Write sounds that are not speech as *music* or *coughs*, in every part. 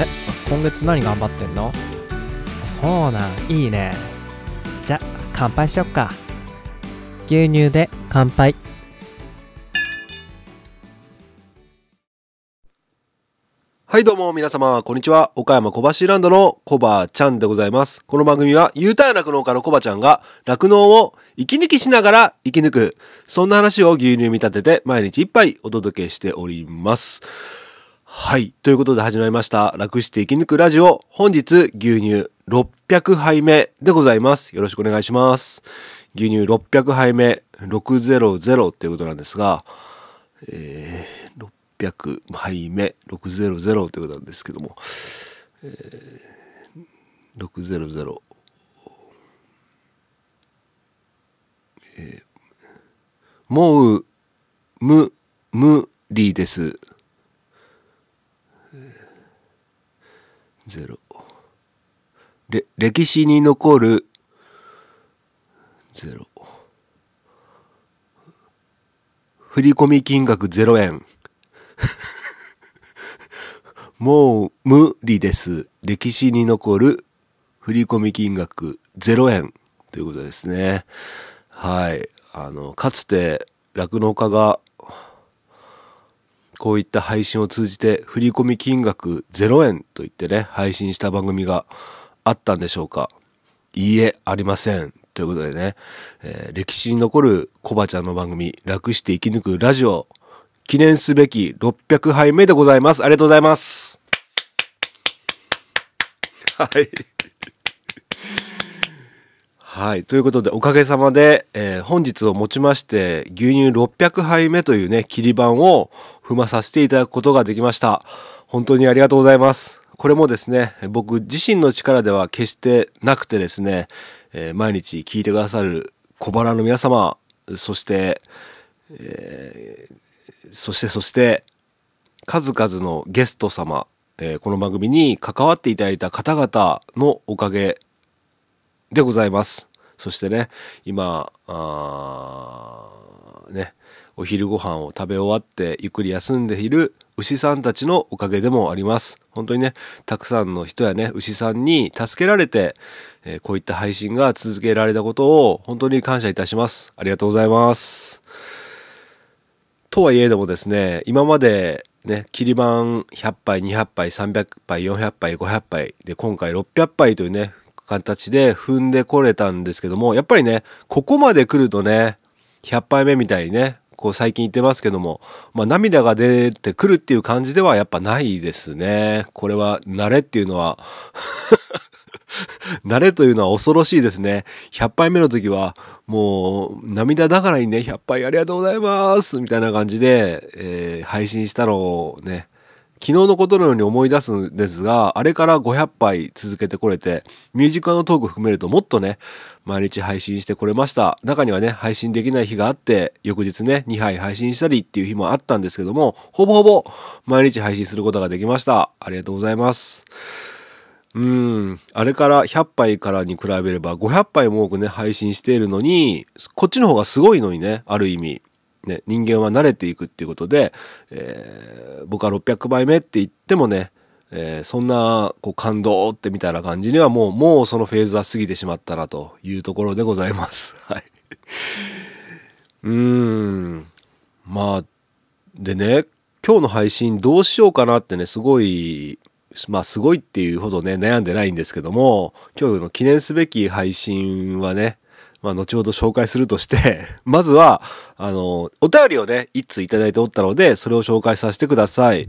え、今月何頑張ってんの？そうなん、いいね。じゃ、乾杯しよっか。牛乳で乾杯。はいどうも皆様、こんにちは。岡山小橋ランドのコバちゃんでございます。この番組は U ターン酪農家のコバちゃんが酪農を息抜きしながら生き抜く。そんな話を牛乳見立てて毎日一杯お届けしております。はい。ということで始まりました。楽して生き抜くラジオ。本日牛乳600杯目でございます。よろしくお願いします。牛乳600杯目600っていうことなんですが、えー、600杯目600ということなんですけども、えー、600えー、もうむ無理ですゼロ。れ歴史に残るゼロ。振込金額0円。*laughs* もう無理です。歴史に残る振込金額0円ということですね。はい。あのかつて酪農家がこういった配信を通じて振込金額0円と言ってね配信した番組があったんでしょうか。いいえありません。ということでね、えー歴史に残るコバちゃんの番組楽して生き抜くラジオ記念すべき600杯目でございます。ありがとうございます。はい。はい。ということで、おかげさまで、えー本日をもちまして、牛乳600杯目というね、切り板を踏まさせていただくことができました。本当にありがとうございます。これもですね、僕自身の力では決してなくてですね、えー毎日聞いてくださる小腹の皆様、そして、えーそしてそして、数々のゲスト様、えこの番組に関わっていただいた方々のおかげでございます。そしてね、今、あね、お昼ご飯を食べ終わってゆっくり休んでいる牛さんたちのおかげでもあります。本当にね、たくさんの人やね、牛さんに助けられて、えーこういった配信が続けられたことを本当に感謝いたします。ありがとうございます。とはいえどもですね、今までね、切り板100杯、200杯、300杯、400杯、500杯で今回600杯というね、形で踏んでこれたんですけども、やっぱりね、ここまで来るとね、100杯目みたいにね、こう最近言ってますけども、まあ涙が出てくるっていう感じではやっぱないですね。これは慣れっていうのは *laughs* 慣れというのは恐ろしいですね。100杯目の時は、もう、涙ながらにね、100杯ありがとうございますみたいな感じで、えー配信したのをね、昨日のことのように思い出すんですが、あれから500杯続けてこれて、ミュージカルのトーク含めるともっとね、毎日配信してこれました。中にはね、配信できない日があって、翌日ね、2杯配信したりっていう日もあったんですけども、ほぼほぼ毎日配信することができました。ありがとうございます。うん、あれから100杯からに比べれば500杯も多くね、配信しているのに、こっちの方がすごいのにね、ある意味。ね、人間は慣れていくっていうことで、えー僕は600杯目って言ってもね、えーそんなこう感動ってみたいな感じにはもう、もうそのフェーズは過ぎてしまったなというところでございます。*laughs* はい。うーん。まあ、でね、今日の配信どうしようかなってね、すごい、まあすごいっていうほどね、悩んでないんですけども、今日の記念すべき配信はね、まあ後ほど紹介するとして、*laughs* まずは、あの、お便りをね、一通いただいておったので、それを紹介させてください。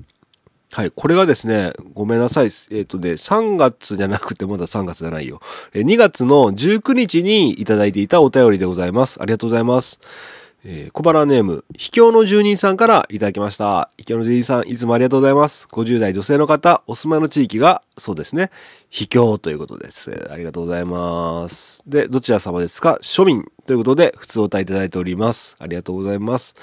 はい。これがですね、ごめんなさい。えっ、とね、3月じゃなくて、まだ3月じゃないよ。2月の19日にいただいていたお便りでございます。ありがとうございます。えー小腹ネーム、秘境の住人さんからいただきました。秘境の住人さん、いつもありがとうございます。50代女性の方、お住まいの地域が、そうですね、秘境ということです。ありがとうございます。で、どちら様ですか？庶民ということで、普通お歌いただいております。ありがとうございます。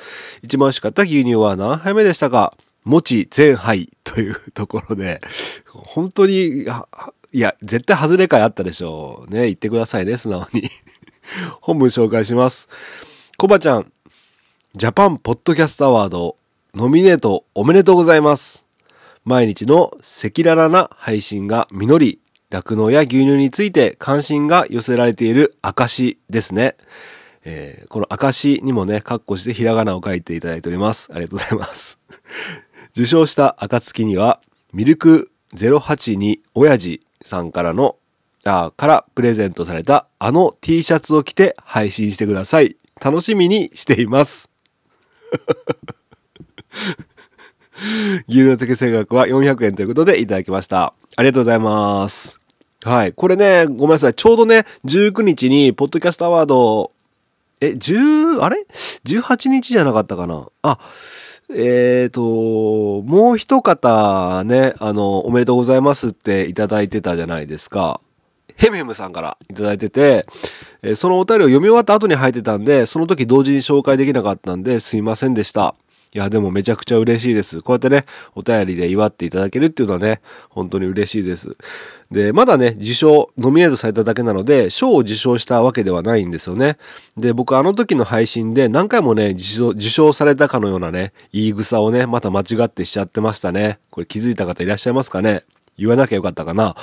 一番美味しかった牛乳は何杯目でしたか？餅全杯というところで、本当に、いや、絶対外れ会あったでしょう。ね、言ってくださいね、素直に。本文紹介します。コバちゃん、ジャパンポッドキャストアワード、ノミネートおめでとうございます。毎日の赤裸々な配信が実り、酪農や牛乳について関心が寄せられている証ですね。えー、この証にもね、カッコしてひらがなを書いていただいております。ありがとうございます。*laughs* 受賞した暁には、ミルク082親父さんからの、あからプレゼントされたあの T シャツを着て配信してください。楽しみにしています。*laughs* 牛乳の適正額は400円ということでいただきました。ありがとうございます。はい。これね、ごめんなさい。ちょうどね、19日に、ポッドキャストアワード、え、10、あれ ?18 日じゃなかったかな？あ、えっ、ー、と、もう一方ね、あの、おめでとうございますっていただいてたじゃないですか。ヘムヘムさんからいただいてて、え、そのお便りを読み終わった後に入ってたんで、その時同時に紹介できなかったんですいませんでした。いや、でもめちゃくちゃ嬉しいです。こうやってね、お便りで祝っていただけるっていうのはね、本当に嬉しいです。で、まだね、受賞、ノミネートされただけなので、賞を受賞したわけではないんですよね。で、僕あの時の配信で何回もね、受賞されたかのようなね、言い草をね、また間違ってしちゃってましたね。これ気づいた方いらっしゃいますかね？言わなきゃよかったかな？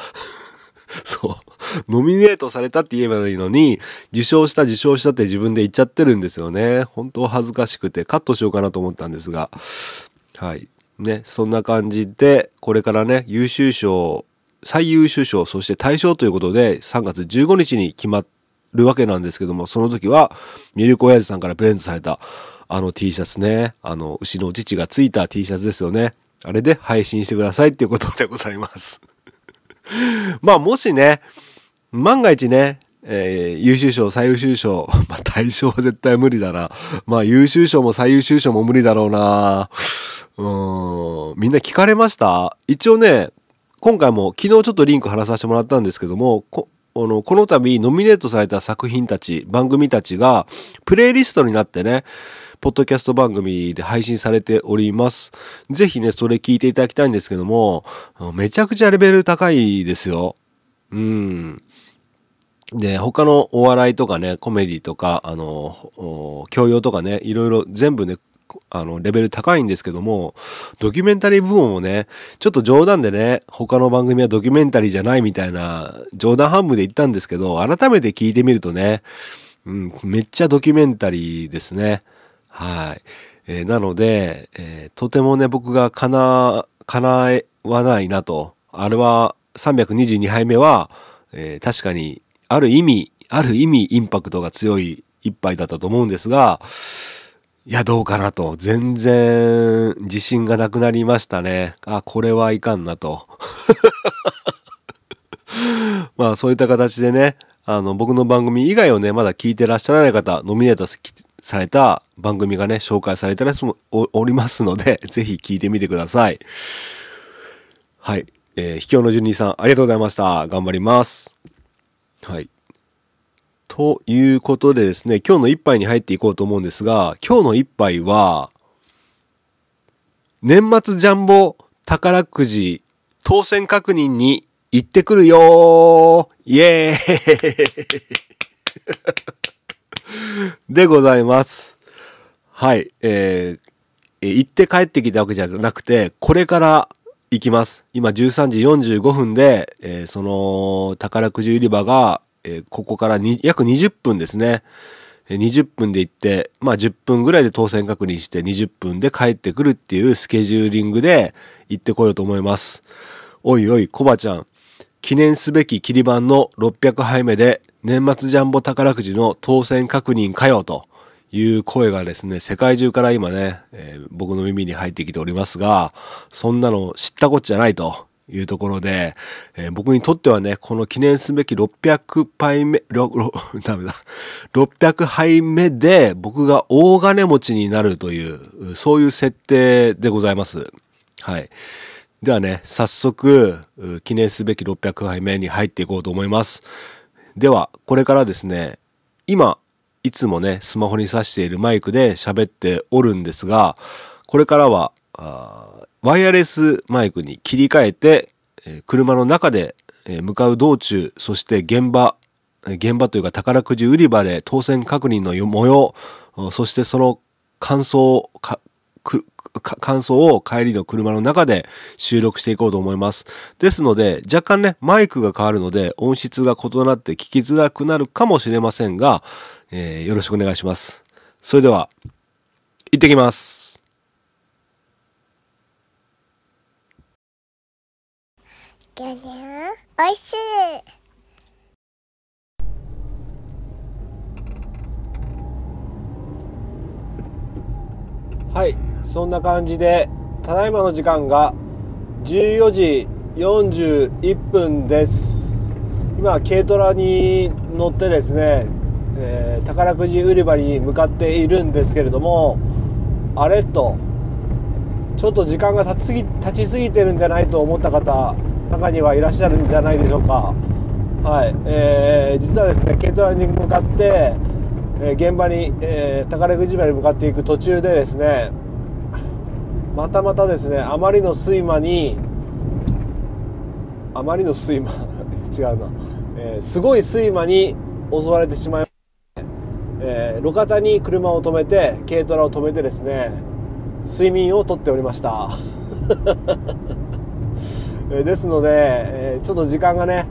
*laughs* そう。ノミネートされたって言えばいいのに、受賞した受賞したって自分で言っちゃってるんですよね。本当恥ずかしくてカットしようかなと思ったんですが。はい。ね、そんな感じで、これからね、優秀賞、最優秀賞、そして大賞ということで、3月15日に決まるわけなんですけども、その時は、ミルク親父さんからプレゼントされた、あの T シャツね、あの、牛の父がついた T シャツですよね。あれで配信してくださいっていうことでございます。*laughs* まあもしね、万が一ね、えー、優秀賞、最優秀賞、*laughs* まあ大賞は絶対無理だな。まあ優秀賞も最優秀賞も無理だろうな。うん、みんな聞かれました？一応ね、今回も昨日ちょっとリンク貼らさせてもらったんですけども、このこの度ノミネートされた作品たち、番組たちがプレイリストになってね、ポッドキャスト番組で配信されております。ぜひね、それ聞いていただきたいんですけども、めちゃくちゃレベル高いですよ。うん。で、他のお笑いとかね、コメディとか、あの、教養とかね、いろいろ全部ね、あの、レベル高いんですけども、ドキュメンタリー部門もね、ちょっと冗談でね、他の番組はドキュメンタリーじゃないみたいな、冗談半分で言ったんですけど、改めて聞いてみるとね、うん、めっちゃドキュメンタリーですね。はい。えー、なので、えー、とてもね、僕がかな、叶わないなと。あれは、322杯目は、えー、確かに、ある意味、ある意味、インパクトが強い一杯だったと思うんですが、いや、どうかなと。全然、自信がなくなりましたね。あ、これはいかんなと。*laughs* まあ、そういった形でね、あの、僕の番組以外をね、まだ聞いてらっしゃらない方、ノミネートされた番組がね、紹介されておりますので、*laughs* ぜひ聞いてみてください。はい。えー、秘境の順二さん、ありがとうございました。頑張ります。はい。ということでですね、今日の一杯に入っていこうと思うんですが、今日の一杯は、年末ジャンボ宝くじ当選確認に行ってくるよイエーイでございます。はい。えー、行って帰ってきたわけじゃなくて、これから行きます。今13時45分で、えー、その宝くじ売り場が、えー、ここから約20分ですね。20分で行って、まあ10分ぐらいで当選確認して20分で帰ってくるっていうスケジューリングで行ってこようと思います。おいおい、コバちゃん。記念すべき切り板の600杯目で年末ジャンボ宝くじの当選確認かよという声がですね、世界中から今ね、えー、僕の耳に入ってきておりますが、そんなの知ったこっちゃないというところで、えー、僕にとってはね、この記念すべき600杯目、*laughs* ダメだ、600杯目で僕が大金持ちになるという、そういう設定でございます。はい。ではね、早速、記念すべき600杯目に入っていこうと思います。では、これからですね、今、いつもね、スマホに挿しているマイクで喋っておるんですが、これからは、ワイヤレスマイクに切り替えて、車の中で、向かう道中、そして現場、現場というか宝くじ売り場で当選確認の模様、そしてその感想か、感想を帰りの車の中で収録していこうと思います。ですので、若干ね、マイクが変わるので、音質が異なって聞きづらくなるかもしれませんが、えー、よろしくお願いします。それでは、行ってきます。おいしいはいそんな感じでただいまの時間が14時41分です。今軽トラに乗ってですね、えー、宝くじ売り場に向かっているんですけれどもあれとちょっと時間が経ちすぎ経ちすぎてるんじゃないと思った方中にはいらっしゃるんじゃないでしょうか。はい、えー、実はですね軽トラに向かってえ現場に、えー、宝くじ場に向かっていく途中でですねまたまたですねあまりの睡魔にあまりの睡魔 *laughs* 違うな、えー、すごい睡魔に襲われてしまいえー、路肩に車を止めて軽トラを止めてですね睡眠をとっておりました。*laughs* ですので、えー、ちょっと時間がね、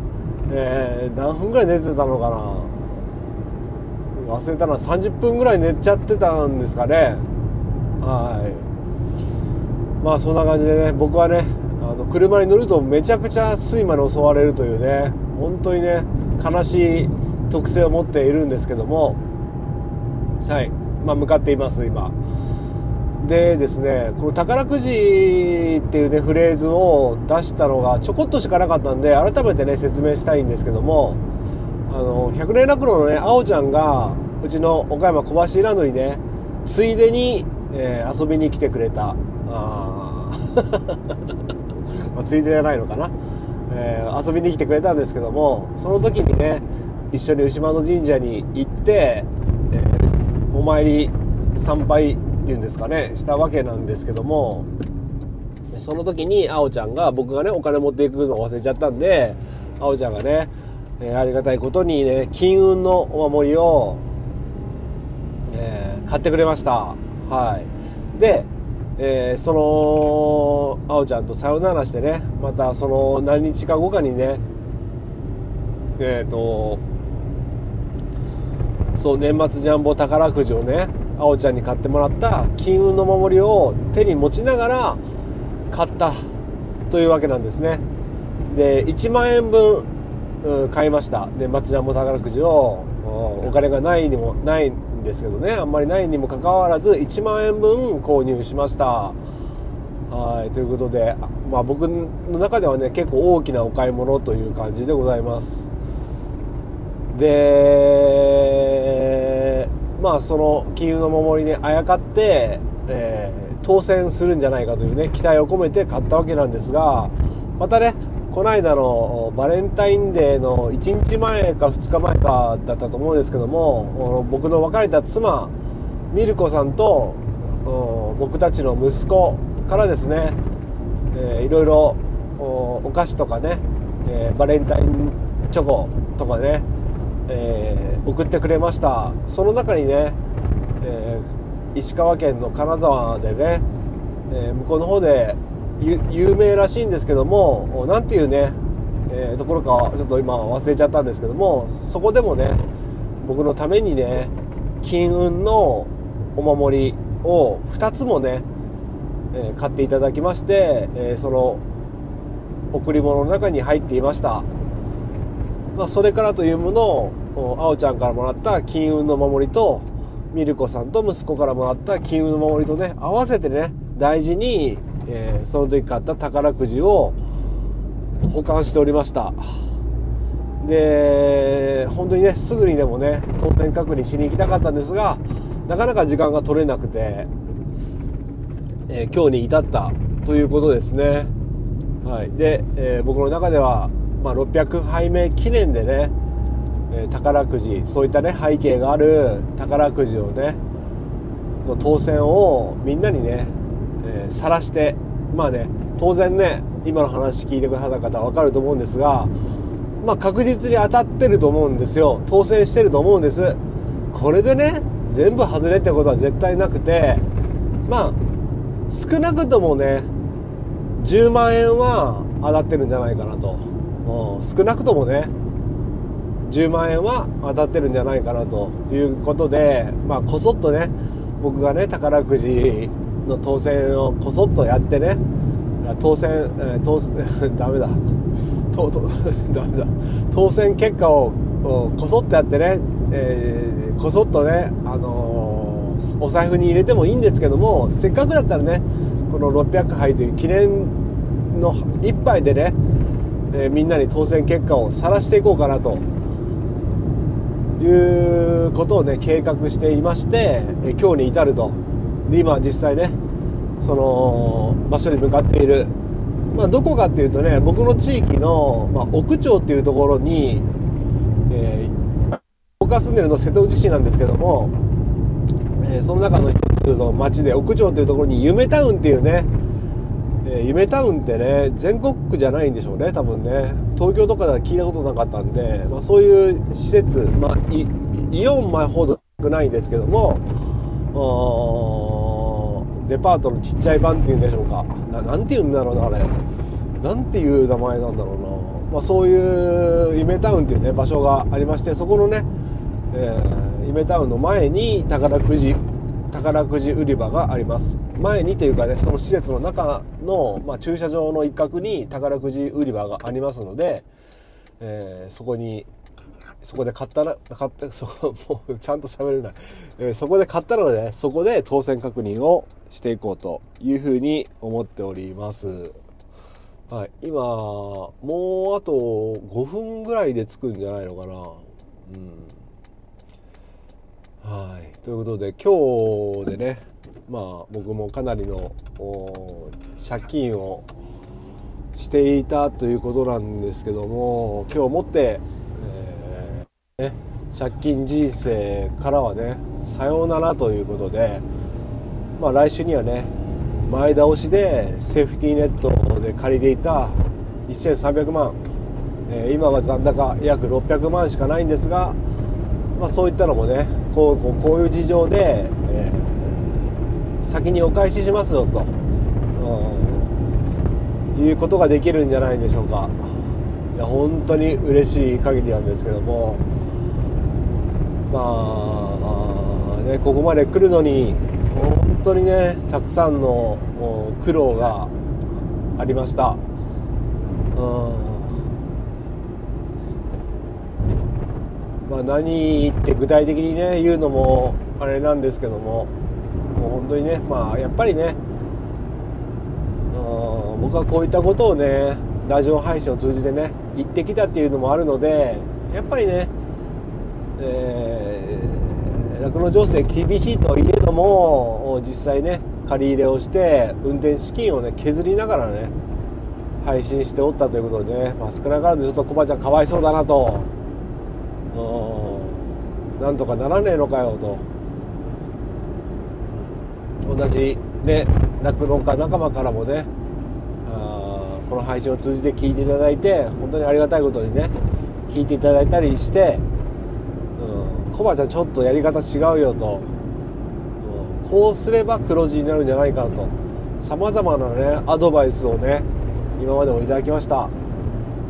え、何分ぐらい寝てたのかな。忘れたのは30分ぐらい寝ちゃってたんですかね。はい。まあそんな感じでね僕はねあの車に乗るとめちゃくちゃ睡魔に襲われるというね本当にね悲しい特性を持っているんですけどもはいまあ向かっています今。でですねこの宝くじっていうねフレーズを出したのがちょこっとしかなかったんで改めてね説明したいんですけどもあの百年楽のねあおちゃんがうちの岡山小橋ランドにねついでに、えー、遊びに来てくれた。あ *laughs* まついでじゃないのかな、えー、遊びに来てくれたんですけどもその時にね一緒に牛窓神社に行って、えー、お参り参拝っていうんですかねしたわけなんですけどもその時にあおちゃんが僕がねお金持っていくのを忘れちゃったんであおちゃんがねえー、ありがたいことにね金運のお守りを、えー、買ってくれました。はい。で、えー、そのあおちゃんとさよならしてねまたその何日か後かにねえっ、とそう年末ジャンボ宝くじをねあおちゃんに買ってもらった金運の守りを手に持ちながら買ったというわけなんですね。で1万円分う買いました。で松ジャンボ宝くじをお金がないにもないですけどねあんまりないにもかかわらず1万円分購入しました。はいということで、まあ、僕の中ではね結構大きなお買い物という感じでございます。でまあその金融の守りにあやかって、えー、当選するんじゃないかというね期待を込めて買ったわけなんですがまたねこの間のバレンタインデーの1日前か2日前かだったと思うんですけども僕の別れた妻ミルコさんと僕たちの息子からですね、えー、いろいろお菓子とかね、え、バレンタインチョコとかね、え、送ってくれました。その中にね、え、石川県の金沢でね、え向こうの方で有名らしいんですけども何ていうね、えー、ところかちょっと今忘れちゃったんですけどもそこでもね僕のためにね金運のお守りを2つもね、えー、買っていただきまして、えー、その贈り物の中に入っていました、まあ、それからというものをあおちゃんからもらった金運の守りとミルコさんと息子からもらった金運の守りとね合わせてね大事にえー、その時買った宝くじを保管しておりました。で本当にねすぐにでもね当選確認しに行きたかったんですがなかなか時間が取れなくて、えー、今日に至ったということですね。はい。で、えー、僕の中では、まあ、600杯目記念でね、え宝くじそういったね背景がある宝くじをねの当選をみんなにねえー、晒してまあね当然ね今の話聞いてくださった方は分かると思うんですがまあ確実に当たってると思うんですよ。当選してると思うんです。これでね全部外れってことは絶対なくてまあ少なくともね10万円は当たってるんじゃないかなと、う、少なくともね10万円は当たってるんじゃないかなということで、まあ、こそっとね僕がね宝くじの当選をこそっとやってね。当選、えー、当 *laughs* ダメだ。とと *laughs* ダメだ。当選結果をこそっとやってね、えー、こそっとね、あのー、お財布に入れてもいいんですけどもせっかくだったらねこの600杯という記念の一杯でね、えー、みんなに当選結果を晒していこうかなと。いうことをね計画していまして、え今日に至ると。で今実際ねその場所に向かっている、まあ、どこかっていうとね僕の地域の、まあ、奥町っていうところに、えー、僕が住んでるの瀬戸内市なんですけども、えー、その中の一つの町で奥町っていうところに夢タウンっていうねえー、夢タウンってね全国区じゃないんでしょうね多分ね。東京とかでは聞いたことなかったんで、まあ、そういう施設、まあ、イオン前ほど少ないんですけどもデパートのちっちゃい版っていうんでしょうか。ななんて言うんだろうなあれ。なんていう名前なんだろうな、まあ、そういう夢タウンっていうね場所がありましてそこのね、えー、夢タウンの前に宝くじ宝くじ売り場があります。前にというかねその施設の中の、まあ、駐車場の一角に宝くじ売り場がありますので、えー、そこにそこで買ったら買って *laughs* そこもうちゃんと喋れな。い、えー、そこで買ったので、ね、そこで当選確認をしていこうというふうに思っております。はい今もうあと5分ぐらいで着くんじゃないのかな。うん。はいということで今日でねまあ僕もかなりの借金をしていたということなんですけども今日もって、ね、借金人生からはねさようならということで、まあ、来週にはね前倒しでセーフティーネットで借りていた1300万、えー、今は残高約600万しかないんですが、まあ、そういったのもねこうこうこういう事情で、えー、先にお返ししますよと、うん、いうことができるんじゃないでしょうか。いや本当に嬉しい限りなんですけども。まあねここまで来るのに本当にねたくさんの苦労がありました、うん。まあ、何って具体的にね言うのもあれなんですけどももう本当にねまあやっぱりね僕はこういったことをねラジオ配信を通じてね言ってきたっていうのもあるのでやっぱりね酪農、情勢厳しいといえども実際ね借り入れをして運転資金をね削りながらね配信しておったということでね、まあ、少なからずちょっとコバちゃんかわいそうだなと。なんとかならねえのかよと。同じね酪農家仲間からもねあこの配信を通じて聞いていただいて本当にありがたいことにね聞いていただいたりして「、コバちゃんちょっとやり方違うよ」と、こうすれば黒字になるんじゃないかなと。さまざまなねアドバイスをね今までもいただきました。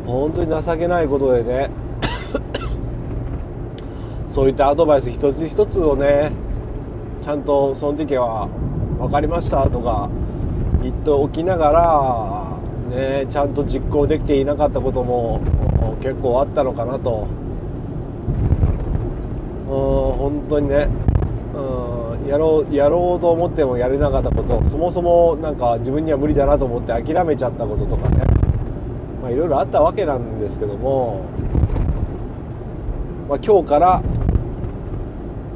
本当に情けないことでね *coughs* そういったアドバイス一つ一つをねちゃんとその時は分かりましたとか言っておきながらねちゃんと実行できていなかったことも結構あったのかなと。うん本当にね。うんやろうやろうと思ってもやれなかったこと。そもそもなんか自分には無理だなと思って諦めちゃったこととかね。まいろいろあったわけなんですけども、まあ、今日から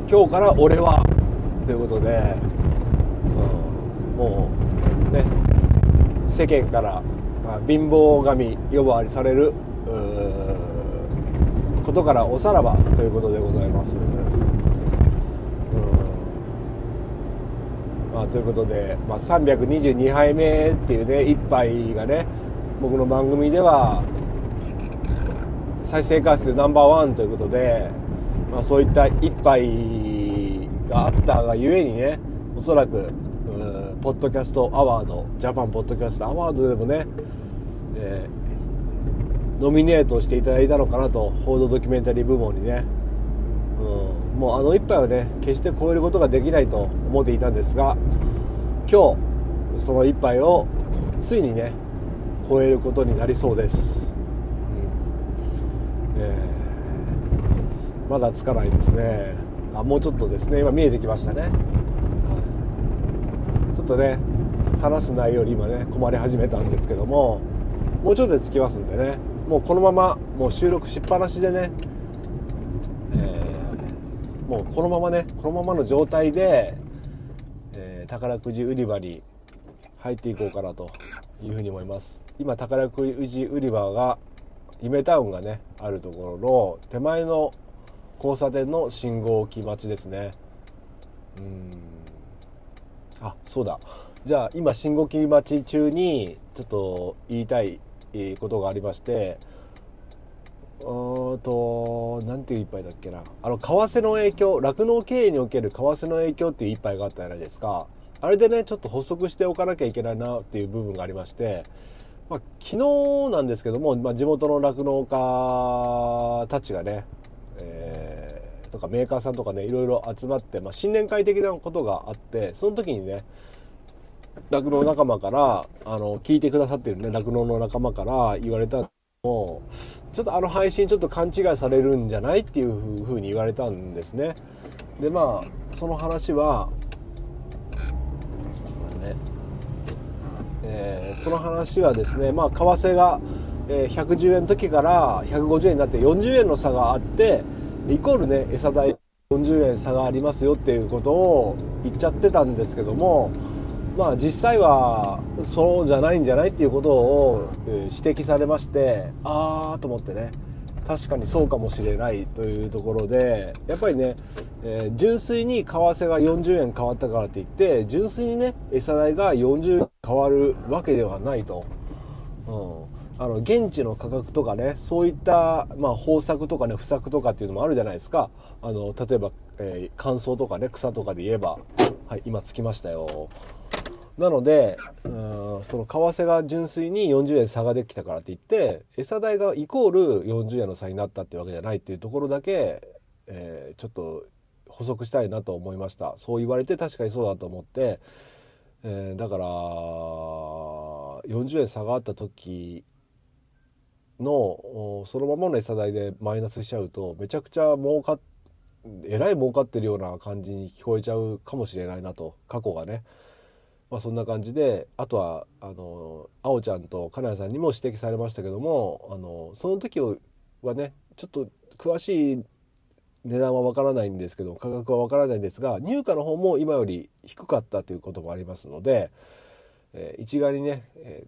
今日から俺はということで、うん、もうね世間から、まあ、貧乏神呼ばわりされることからおさらばということでございます。まあ、ということで、まあ、322杯目っていうね1杯がね僕の番組では再生回数ナンバーワンということでまあ、そういった一杯があったがゆえにねおそらくポッドキャストアワードジャパンポッドキャストアワードでもね、えー、ノミネートしていただいたのかなと報道ドキュメンタリー部門にね、うん、もうあの一杯はね決して超えることができないと思っていたんですが今日その一杯をついにね超えることになりそうです、うん。え。ー、まだつかないですね。あもうちょっとですね。今見えてきましたね。ちょっとね話す内容に今ね困り始めたんですけどももうちょっとで着きますんでね。もうこのままもう収録しっぱなしでね、えー、もうこのままねこのままの状態で、えー、宝くじ売り場に入っていこうかなというふうに思います。今宝くじ売り場が夢タウンがねあるところの手前の交差点の信号機待ちですね。うん。あそうだ。じゃあ今信号機待ち中にちょっと言いたいことがありましてうんと何ていう一杯だっけな。あの為替の影響酪農経営における為替の影響っていう一杯があったじゃないですか。あれでねちょっと補足しておかなきゃいけないなっていう部分がありましてまあ、昨日なんですけども、まあ、地元の酪農家たちがね、えー、とかメーカーさんとかねいろいろ集まって、まあ、新年会的なことがあってその時にね酪農仲間からあの聞いてくださってるね酪農の仲間から言われたのもちょっとあの配信ちょっと勘違いされるんじゃないっていうふうに言われたんですね。でまあその話はねえー、その話はですね、まあ、為替が、えー、110円の時から150円になって40円の差があってイコールね餌代40円差がありますよっていうことを言っちゃってたんですけどもまあ実際はそうじゃないんじゃないっていうことを指摘されましてああと思ってね。確かにそうかもしれないというところでやっぱりね、えー、純粋に為替が40円変わったからって言って純粋にね餌代が40円変わるわけではないと、うん、あの現地の価格とかねそういった、まあ、豊作とかね不作とかっていうのもあるじゃないですか。あの例えば、えー、乾燥とかね草とかで言えば。はい今着きましたよ。なので、うん、その為替が純粋に40円差ができたからって言って餌代がイコール40円の差になったっていうわけじゃないっていうところだけ、えー、ちょっと補足したいなと思いましたそう言われて確かにそうだと思って、えー、だから40円差があった時のそのままの餌代でマイナスしちゃうとめちゃくちゃ儲かえらい儲かってるような感じに聞こえちゃうかもしれないなと過去がね。まあ、そんな感じであとはあのあおちゃんと金谷さんにも指摘されましたけどもあのその時はねちょっと詳しい値段はわからないんですけど価格はわからないんですが入荷の方も今より低かったということもありますので、えー、一概にね、え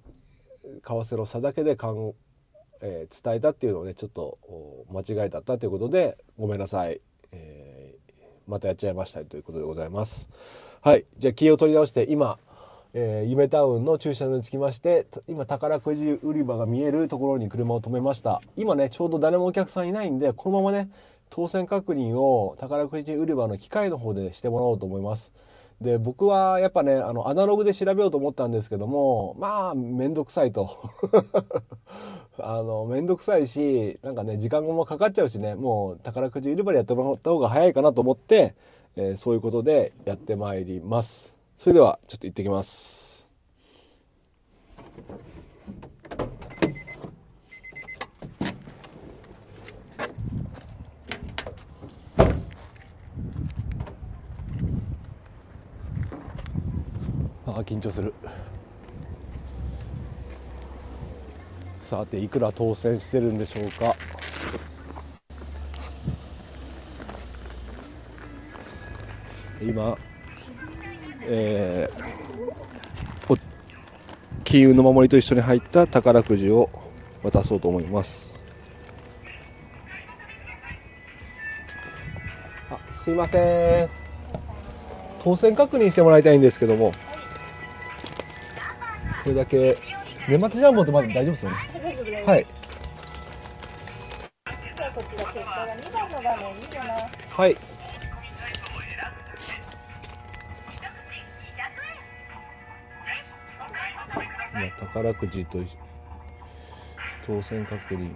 ー、為替の差だけでかん、えー、伝えたっていうのをねちょっと間違いだったということでごめんなさい、えー、またやっちゃいましたということでございます。はいじゃあ気を取り直して今えー、夢タウンの駐車場に着きまして今宝くじ売り場が見えるところに車を止めました。今ねちょうど誰もお客さんいないんでこのままね当選確認を宝くじ売り場の機械の方でしてもらおうと思います。で僕はやっぱねあのアナログで調べようと思ったんですけどもまあ面倒くさいと。*laughs* あの面倒くさいしなんかね時間もかかっちゃうしねもう宝くじ売り場でやってもらった方が早いかなと思って、えー、そういうことでやってまいります。それではちょっと行ってきます。あ緊張する。さていくら当選してるんでしょうか？今えー、金運の守りと一緒に入った宝くじを渡そうと思います。あすいません。当選確認してもらいたいんですけども。これだけ年末ジャンボってまだ大丈夫ですよね？はい。はい。今宝くじと当選確認。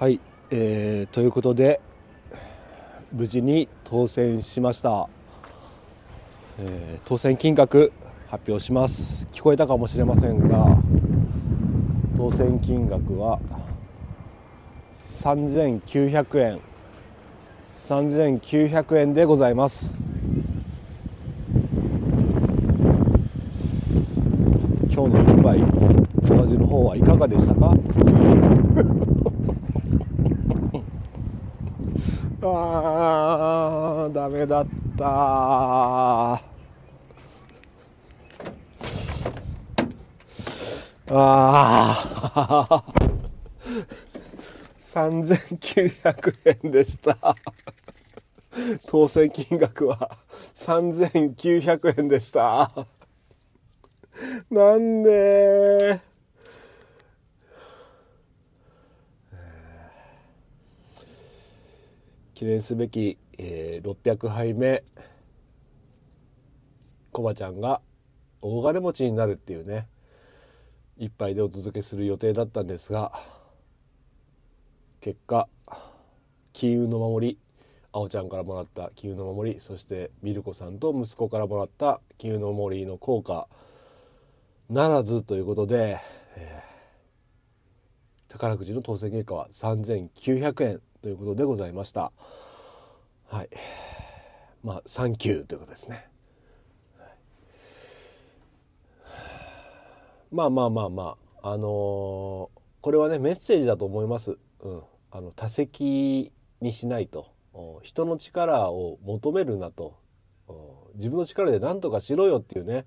はい、えーということで無事に当選しました、えー当選金額発表します。聞こえたかもしれませんが当選金額は3900円。3900円でございます。今日の一杯お味の方はいかがでしたか？あーダメだった。あー。3900円でした。当選金額は3900円でした。なんで記念すべき、えー600杯目コバちゃんが大金持ちになるっていうね一杯でお届けする予定だったんですが結果金運の守りあおちゃんからもらった金運の守りそしてミルコさんと息子からもらった金運の守りの効果ならずということで、えー宝くじの当選結果は3900円。ということでございました。はい。まあサンキューということですね。まあまあまあまああのーこれはねメッセージだと思います、うん、あの多責にしないと。人の力を求めるなと。自分の力で何とかしろよっていうね、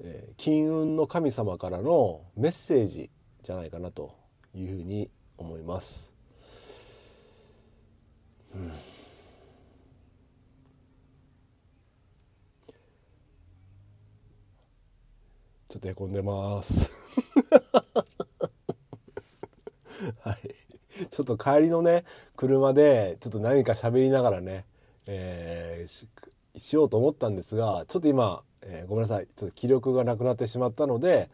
えー金運の神様からのメッセージじゃないかなというふうに思います。ちょっとへこんでます。*laughs* はい。ちょっと帰りのね、車で、ちょっと何か喋りながらね、えーししようと思ったんですが、ちょっと今、えーごめんなさい。ちょっと気力がなくなってしまったので、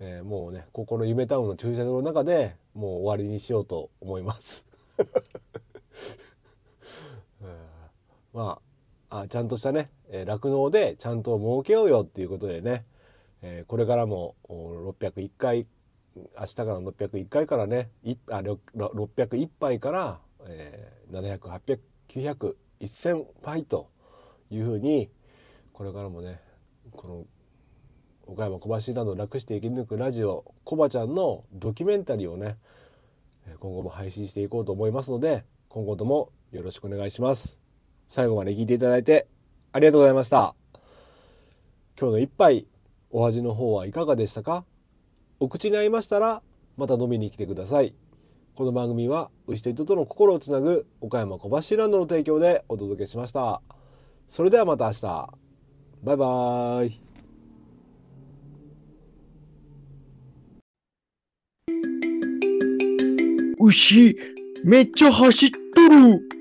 えーもうね、ここの夢タウンの駐車場の中でもう終わりにしようと思います。まあ、あちゃんとしたね、え酪農でちゃんと儲けようよっていうことでね、えーこれからも601回明日から601回からねあ601杯から、えー、700、800、900、1000杯というふうにこれからもねこの岡山小橋など楽して生き抜くラジオコバちゃんのドキュメンタリーをね今後も配信していこうと思いますので今後ともよろしくお願いします。最後まで聞いていただいてありがとうございました。今日の一杯お味の方はいかがでしたか？お口に合いましたらまた飲みに来てください。この番組は牛と人との心をつなぐ岡山小橋ランドの提供でお届けしました。それではまた明日。バイバイ。牛、めっちゃ走っとる。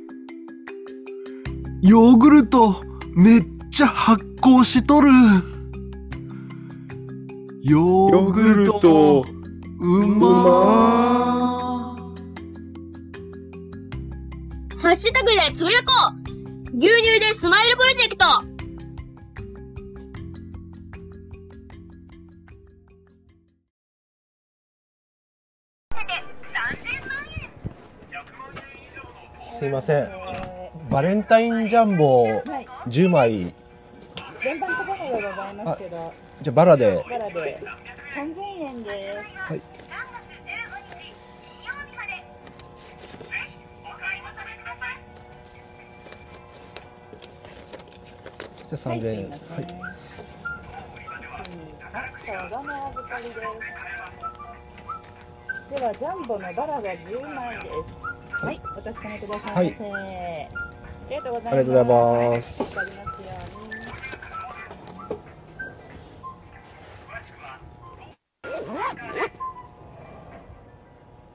ヨーグルト、めっちゃ発酵しとる。ヨーグルト、うまー。ハッシュタグでつぶやこう牛乳でスマイルプロジェクトすいませんバレンタインジャンボはい。10枚全般とバラでございますけど。じゃあバラで。バラで。3000円です。はい。じゃあ3000円。ははい。ではジャンボのバラが10枚です。はい、お確かめくださいませ、ありがとうございありがとうございます。